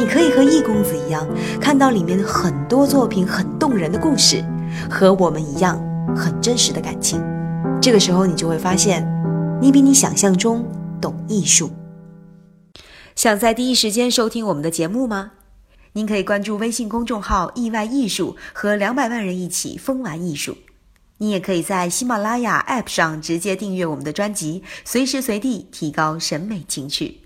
你可以和易公子一样，看到里面很多作品很动人的故事，和我们一样很真实的感情。这个时候，你就会发现，你比你想象中懂艺术。想在第一时间收听我们的节目吗？您可以关注微信公众号“意外艺术”，和两百万人一起疯玩艺术。你也可以在喜马拉雅 App 上直接订阅我们的专辑，随时随地提高审美情趣。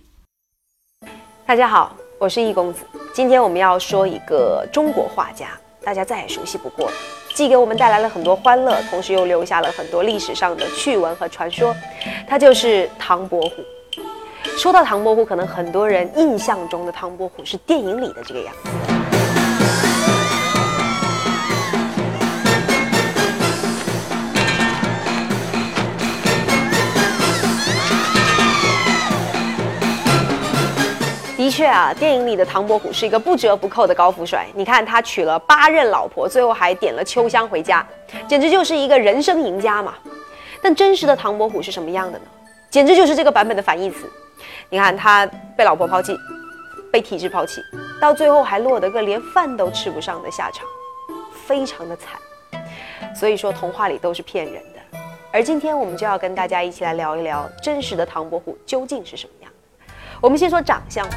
大家好。我是易公子，今天我们要说一个中国画家，大家再也熟悉不过了，既给我们带来了很多欢乐，同时又留下了很多历史上的趣闻和传说。他就是唐伯虎。说到唐伯虎，可能很多人印象中的唐伯虎是电影里的这个样子。的确啊，电影里的唐伯虎是一个不折不扣的高富帅。你看他娶了八任老婆，最后还点了秋香回家，简直就是一个人生赢家嘛。但真实的唐伯虎是什么样的呢？简直就是这个版本的反义词。你看他被老婆抛弃，被体制抛弃，到最后还落得个连饭都吃不上的下场，非常的惨。所以说童话里都是骗人的。而今天我们就要跟大家一起来聊一聊真实的唐伯虎究竟是什么样。我们先说长相吧，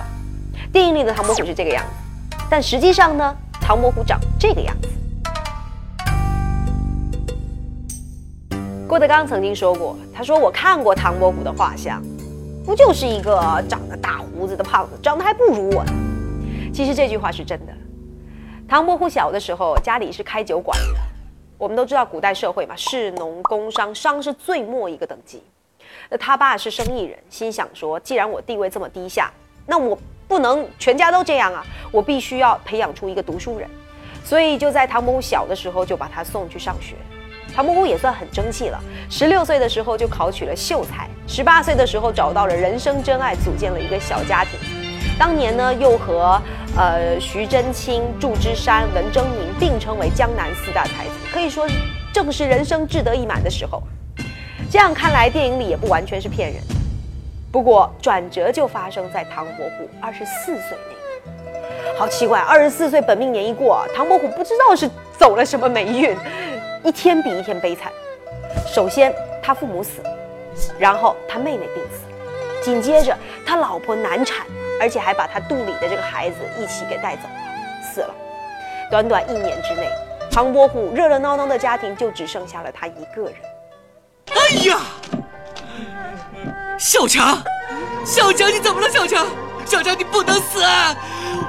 电影里的唐伯虎是这个样子，但实际上呢，唐伯虎长这个样子。郭德纲曾经说过，他说我看过唐伯虎的画像，不就是一个长着大胡子的胖子，长得还不如我呢。其实这句话是真的。唐伯虎小的时候家里是开酒馆的，我们都知道古代社会嘛，士农工商，商是最末一个等级。那他爸是生意人，心想说，既然我地位这么低下，那我不能全家都这样啊，我必须要培养出一个读书人，所以就在唐伯虎小的时候就把他送去上学。唐伯虎也算很争气了，十六岁的时候就考取了秀才，十八岁的时候找到了人生真爱，组建了一个小家庭。当年呢，又和呃徐祯卿、祝枝山、文征明并称为江南四大才子，可以说正是人生志得意满的时候。这样看来，电影里也不完全是骗人。不过转折就发生在唐伯虎二十四岁那年。好奇怪，二十四岁本命年一过，唐伯虎不知道是走了什么霉运，一天比一天悲惨。首先他父母死，然后他妹妹病死，紧接着他老婆难产，而且还把他肚里的这个孩子一起给带走了，死了。短短一年之内，唐伯虎热热闹闹的家庭就只剩下了他一个人。哎呀，小强，小强你怎么了？小强，小强你不能死！啊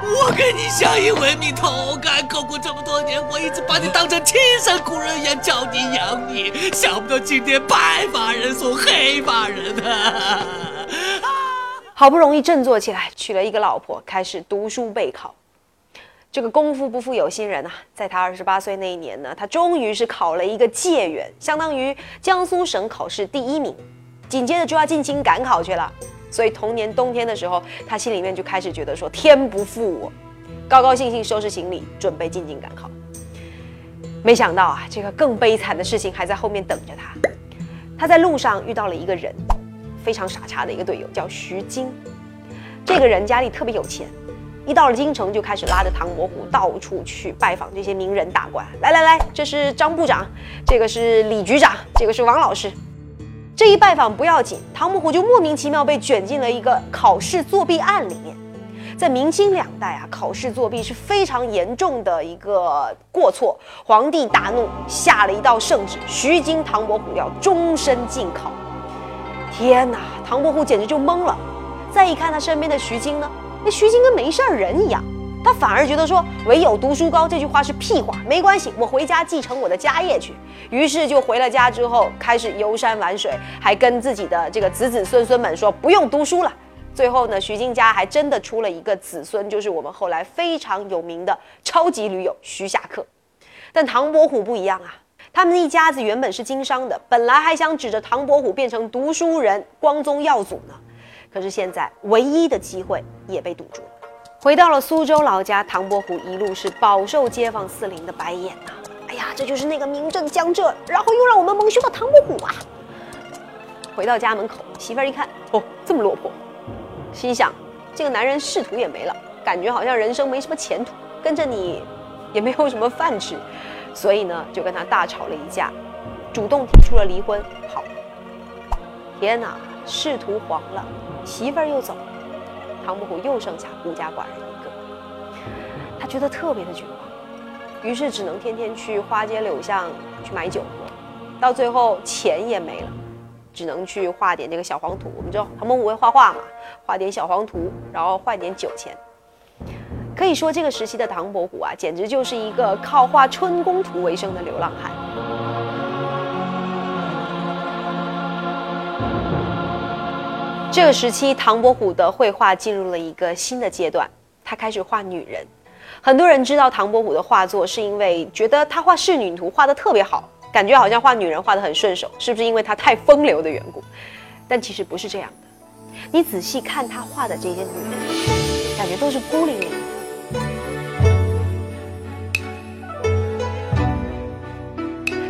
我跟你相依为命，同甘共苦这么多年，我一直把你当成亲生骨肉一样教你养你，想不到今天白发人送黑发人啊！好不容易振作起来，娶了一个老婆，开始读书备考。这个功夫不负有心人啊，在他二十八岁那一年呢，他终于是考了一个解元，相当于江苏省考试第一名，紧接着就要进京赶考去了。所以同年冬天的时候，他心里面就开始觉得说天不负我，高高兴兴收拾行李准备进京赶考。没想到啊，这个更悲惨的事情还在后面等着他。他在路上遇到了一个人，非常傻叉的一个队友，叫徐晶。这个人家里特别有钱。一到了京城，就开始拉着唐伯虎到处去拜访这些名人大官。来来来，这是张部长，这个是李局长，这个是王老师。这一拜访不要紧，唐伯虎就莫名其妙被卷进了一个考试作弊案里面。在明清两代啊，考试作弊是非常严重的一个过错。皇帝大怒，下了一道圣旨，徐经、唐伯虎要终身禁考。天哪，唐伯虎简直就懵了。再一看他身边的徐经呢？那徐经跟没事儿人一样，他反而觉得说“唯有读书高”这句话是屁话，没关系，我回家继承我的家业去。于是就回了家之后，开始游山玩水，还跟自己的这个子子孙孙们说不用读书了。最后呢，徐经家还真的出了一个子孙，就是我们后来非常有名的超级驴友徐霞客。但唐伯虎不一样啊，他们一家子原本是经商的，本来还想指着唐伯虎变成读书人、光宗耀祖呢。可是现在唯一的机会也被堵住了。回到了苏州老家，唐伯虎一路是饱受街坊四邻的白眼呐。哎呀，这就是那个名震江浙，然后又让我们蒙羞的唐伯虎啊！回到家门口，媳妇儿一看，哦，这么落魄，心想这个男人仕途也没了，感觉好像人生没什么前途，跟着你也没有什么饭吃，所以呢，就跟他大吵了一架，主动提出了离婚。好，天哪，仕途黄了，媳妇儿又走了，唐伯虎又剩下孤家寡人一个，他觉得特别的绝望，于是只能天天去花街柳巷去买酒喝，到最后钱也没了。只能去画点这个小黄图。我们知道唐伯虎会画画嘛，画点小黄图，然后换点酒钱。可以说，这个时期的唐伯虎啊，简直就是一个靠画春宫图为生的流浪汉。这个时期，唐伯虎的绘画进入了一个新的阶段，他开始画女人。很多人知道唐伯虎的画作，是因为觉得他画仕女图画的特别好。感觉好像画女人画得很顺手，是不是因为他太风流的缘故？但其实不是这样的。你仔细看他画的这些女人，感觉都是孤零零的。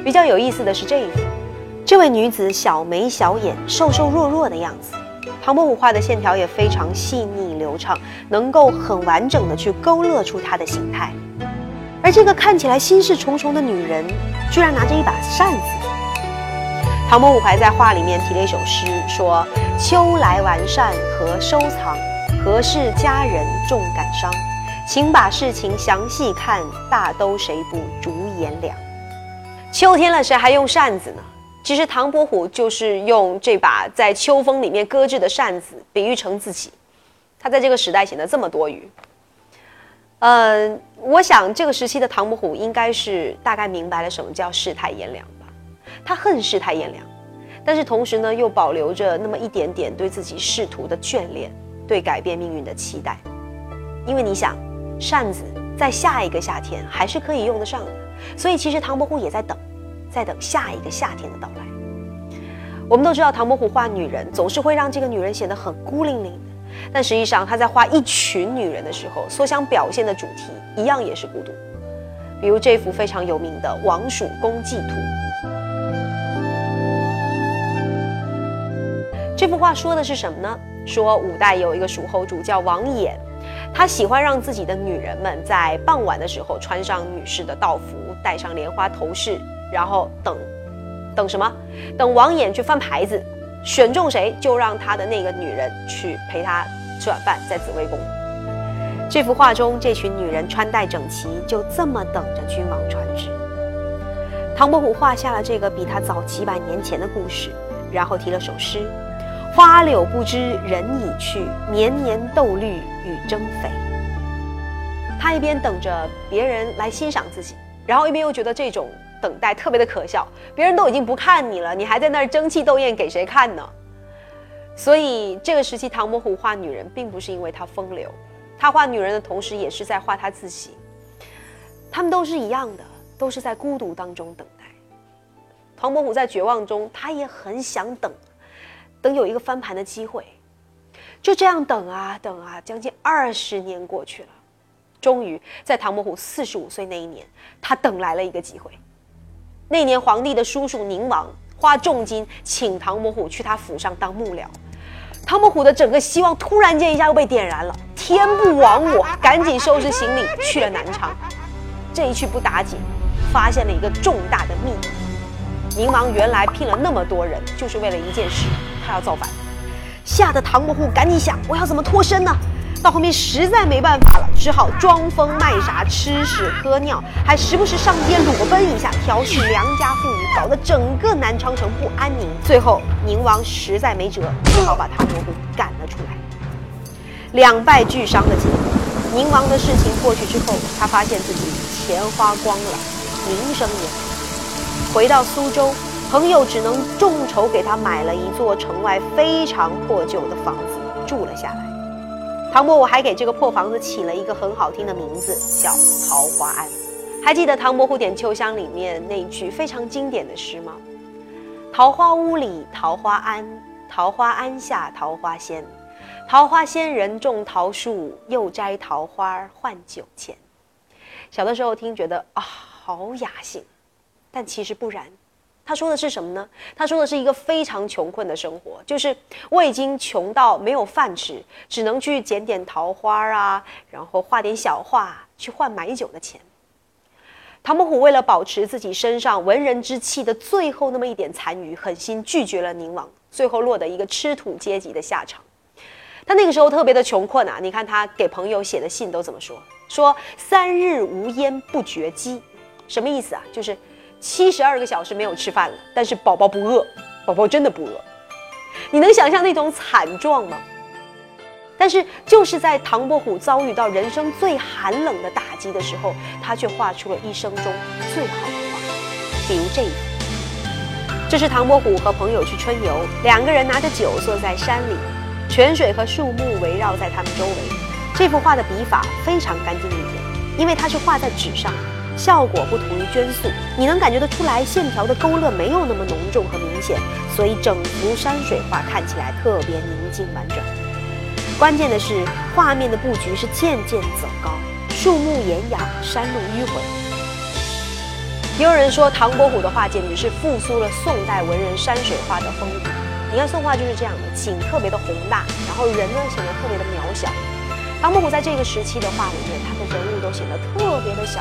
比较有意思的是这一幅，这位女子小眉小眼、瘦瘦弱弱的样子，唐伯虎画的线条也非常细腻流畅，能够很完整的去勾勒出她的形态。而这个看起来心事重重的女人，居然拿着一把扇子。唐伯虎还在画里面题了一首诗，说：“秋来完扇何收藏？何事佳人重感伤？请把事情详细看，大都谁不逐颜凉？”秋天了，谁还用扇子呢？其实唐伯虎就是用这把在秋风里面搁置的扇子，比喻成自己。他在这个时代显得这么多余。嗯，我想这个时期的唐伯虎应该是大概明白了什么叫世态炎凉吧。他恨世态炎凉，但是同时呢，又保留着那么一点点对自己仕途的眷恋，对改变命运的期待。因为你想，扇子在下一个夏天还是可以用得上的，所以其实唐伯虎也在等，在等下一个夏天的到来。我们都知道，唐伯虎画女人总是会让这个女人显得很孤零零的。但实际上，他在画一群女人的时候，所想表现的主题一样也是孤独。比如这幅非常有名的《王蜀公祭图》。这幅画说的是什么呢？说五代有一个蜀侯主叫王衍，他喜欢让自己的女人们在傍晚的时候穿上女士的道服，戴上莲花头饰，然后等，等什么？等王衍去翻牌子。选中谁，就让他的那个女人去陪他吃晚饭，在紫薇宫。这幅画中，这群女人穿戴整齐，就这么等着君王传旨。唐伯虎画下了这个比他早几百年前的故事，然后题了首诗：“花柳不知人已去，年年斗绿与争肥。”他一边等着别人来欣赏自己，然后一边又觉得这种。等待特别的可笑，别人都已经不看你了，你还在那儿争气斗艳给谁看呢？所以这个时期，唐伯虎画女人，并不是因为他风流，他画女人的同时，也是在画他自己。他们都是一样的，都是在孤独当中等待。唐伯虎在绝望中，他也很想等，等有一个翻盘的机会。就这样等啊等啊，将近二十年过去了，终于在唐伯虎四十五岁那一年，他等来了一个机会。那年，皇帝的叔叔宁王花重金请唐伯虎去他府上当幕僚，唐伯虎的整个希望突然间一下又被点燃了，天不亡我，赶紧收拾行李去了南昌。这一去不打紧，发现了一个重大的秘密。宁王原来聘了那么多人，就是为了一件事，他要造反。吓得唐伯虎赶紧想，我要怎么脱身呢？到后面实在没办法了，只好装疯卖傻，吃屎喝尿，还时不时上街裸奔一下，调戏良家妇女，搞得整个南昌城不安宁。最后宁王实在没辙，只好把唐伯虎赶了出来。两败俱伤的结果，宁王的事情过去之后，他发现自己钱花光了，名声也没回到苏州，朋友只能众筹给他买了一座城外非常破旧的房子住了下来。唐伯虎还给这个破房子起了一个很好听的名字，叫桃花庵。还记得《唐伯虎点秋香》里面那句非常经典的诗吗？桃花坞里桃花庵，桃花庵下桃花仙。桃花仙人种桃树，又摘桃花换酒钱。小的时候听觉得啊，好雅兴，但其实不然。他说的是什么呢？他说的是一个非常穷困的生活，就是我已经穷到没有饭吃，只能去捡点桃花啊，然后画点小画去换买酒的钱。唐伯虎为了保持自己身上文人之气的最后那么一点残余，狠心拒绝了宁王，最后落得一个吃土阶级的下场。他那个时候特别的穷困啊，你看他给朋友写的信都怎么说？说三日无烟不觉饥，什么意思啊？就是七十二个小时没有吃饭了，但是宝宝不饿，宝宝真的不饿。你能想象那种惨状吗？但是就是在唐伯虎遭遇到人生最寒冷的打击的时候，他却画出了一生中最好的画，比如这一幅。这是唐伯虎和朋友去春游，两个人拿着酒坐在山里，泉水和树木围绕在他们周围。这幅画的笔法非常干净利落，因为它是画在纸上，效果不同于绢素，你能感觉得出来线条的勾勒没有那么浓重和明显，所以整幅山水画看起来特别宁静完整。关键的是，画面的布局是渐渐走高，树木掩雅，山路迂回。也有人说，唐伯虎的画简直是复苏了宋代文人山水画的风骨。你看宋画就是这样的，景特别的宏大，然后人呢显得特别的渺小。唐伯虎在这个时期的画里面，他的人物都显得特别的小，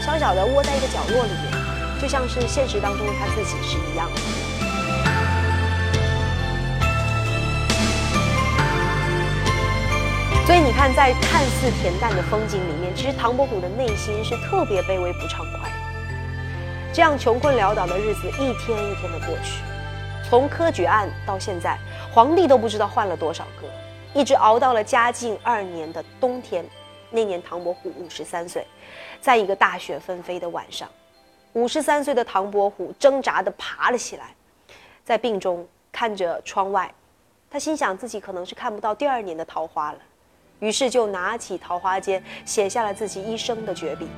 小小的窝在一个角落里面，就像是现实当中的他自己是一样的。所以你看，在看似恬淡的风景里面，其实唐伯虎的内心是特别卑微不畅快。这样穷困潦倒的日子一天一天的过去，从科举案到现在，皇帝都不知道换了多少个，一直熬到了嘉靖二年的冬天。那年唐伯虎五十三岁，在一个大雪纷飞的晚上，五十三岁的唐伯虎挣扎的爬了起来，在病中看着窗外，他心想自己可能是看不到第二年的桃花了。于是就拿起桃花笺，写下了自己一生的绝笔：“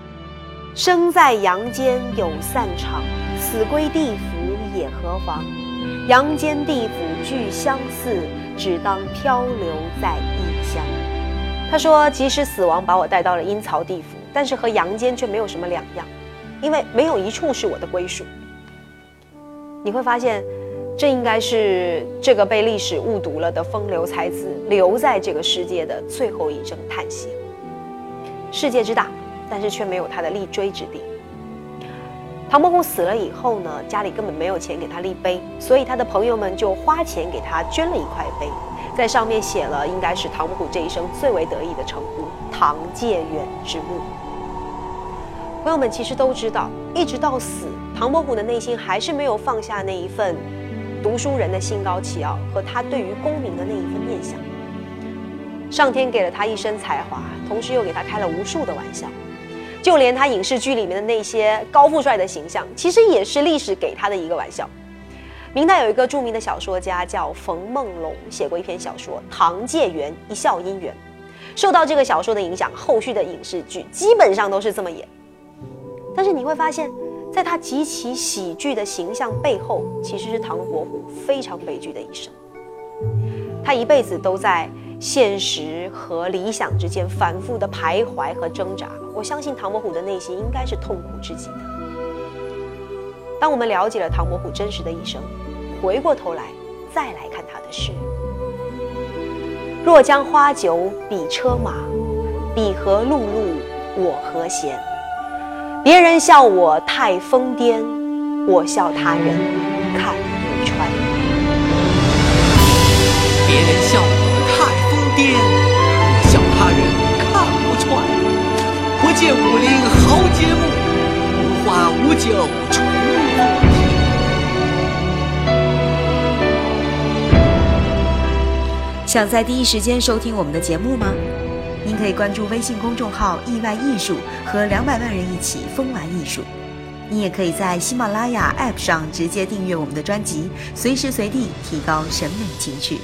生在阳间有散场，死归地府也何妨？阳间地府俱相似，只当漂流在异乡。”他说：“即使死亡把我带到了阴曹地府，但是和阳间却没有什么两样，因为没有一处是我的归属。”你会发现。这应该是这个被历史误读了的风流才子留在这个世界的最后一声叹息。世界之大，但是却没有他的立锥之地。唐伯虎死了以后呢，家里根本没有钱给他立碑，所以他的朋友们就花钱给他捐了一块碑，在上面写了应该是唐伯虎这一生最为得意的称呼“唐介远之墓”。朋友们其实都知道，一直到死，唐伯虎的内心还是没有放下那一份。读书人的心高气傲和他对于功名的那一份念想，上天给了他一身才华，同时又给他开了无数的玩笑，就连他影视剧里面的那些高富帅的形象，其实也是历史给他的一个玩笑。明代有一个著名的小说家叫冯梦龙，写过一篇小说《唐介元一笑姻缘》，受到这个小说的影响，后续的影视剧基本上都是这么演。但是你会发现。在他极其喜剧的形象背后，其实是唐伯虎非常悲剧的一生。他一辈子都在现实和理想之间反复的徘徊和挣扎。我相信唐伯虎的内心应该是痛苦至极的。当我们了解了唐伯虎真实的一生，回过头来再来看他的诗：若将花酒比车马，比何碌碌我何闲？别人笑我太疯癫，我笑他人看不穿。别人笑我太疯癫，我笑他人看不穿。不见武林豪杰墓，无花无酒想在第一时间收听我们的节目吗？您可以关注微信公众号“意外艺术”，和两百万人一起疯玩艺术。你也可以在喜马拉雅 APP 上直接订阅我们的专辑，随时随地提高审美情趣。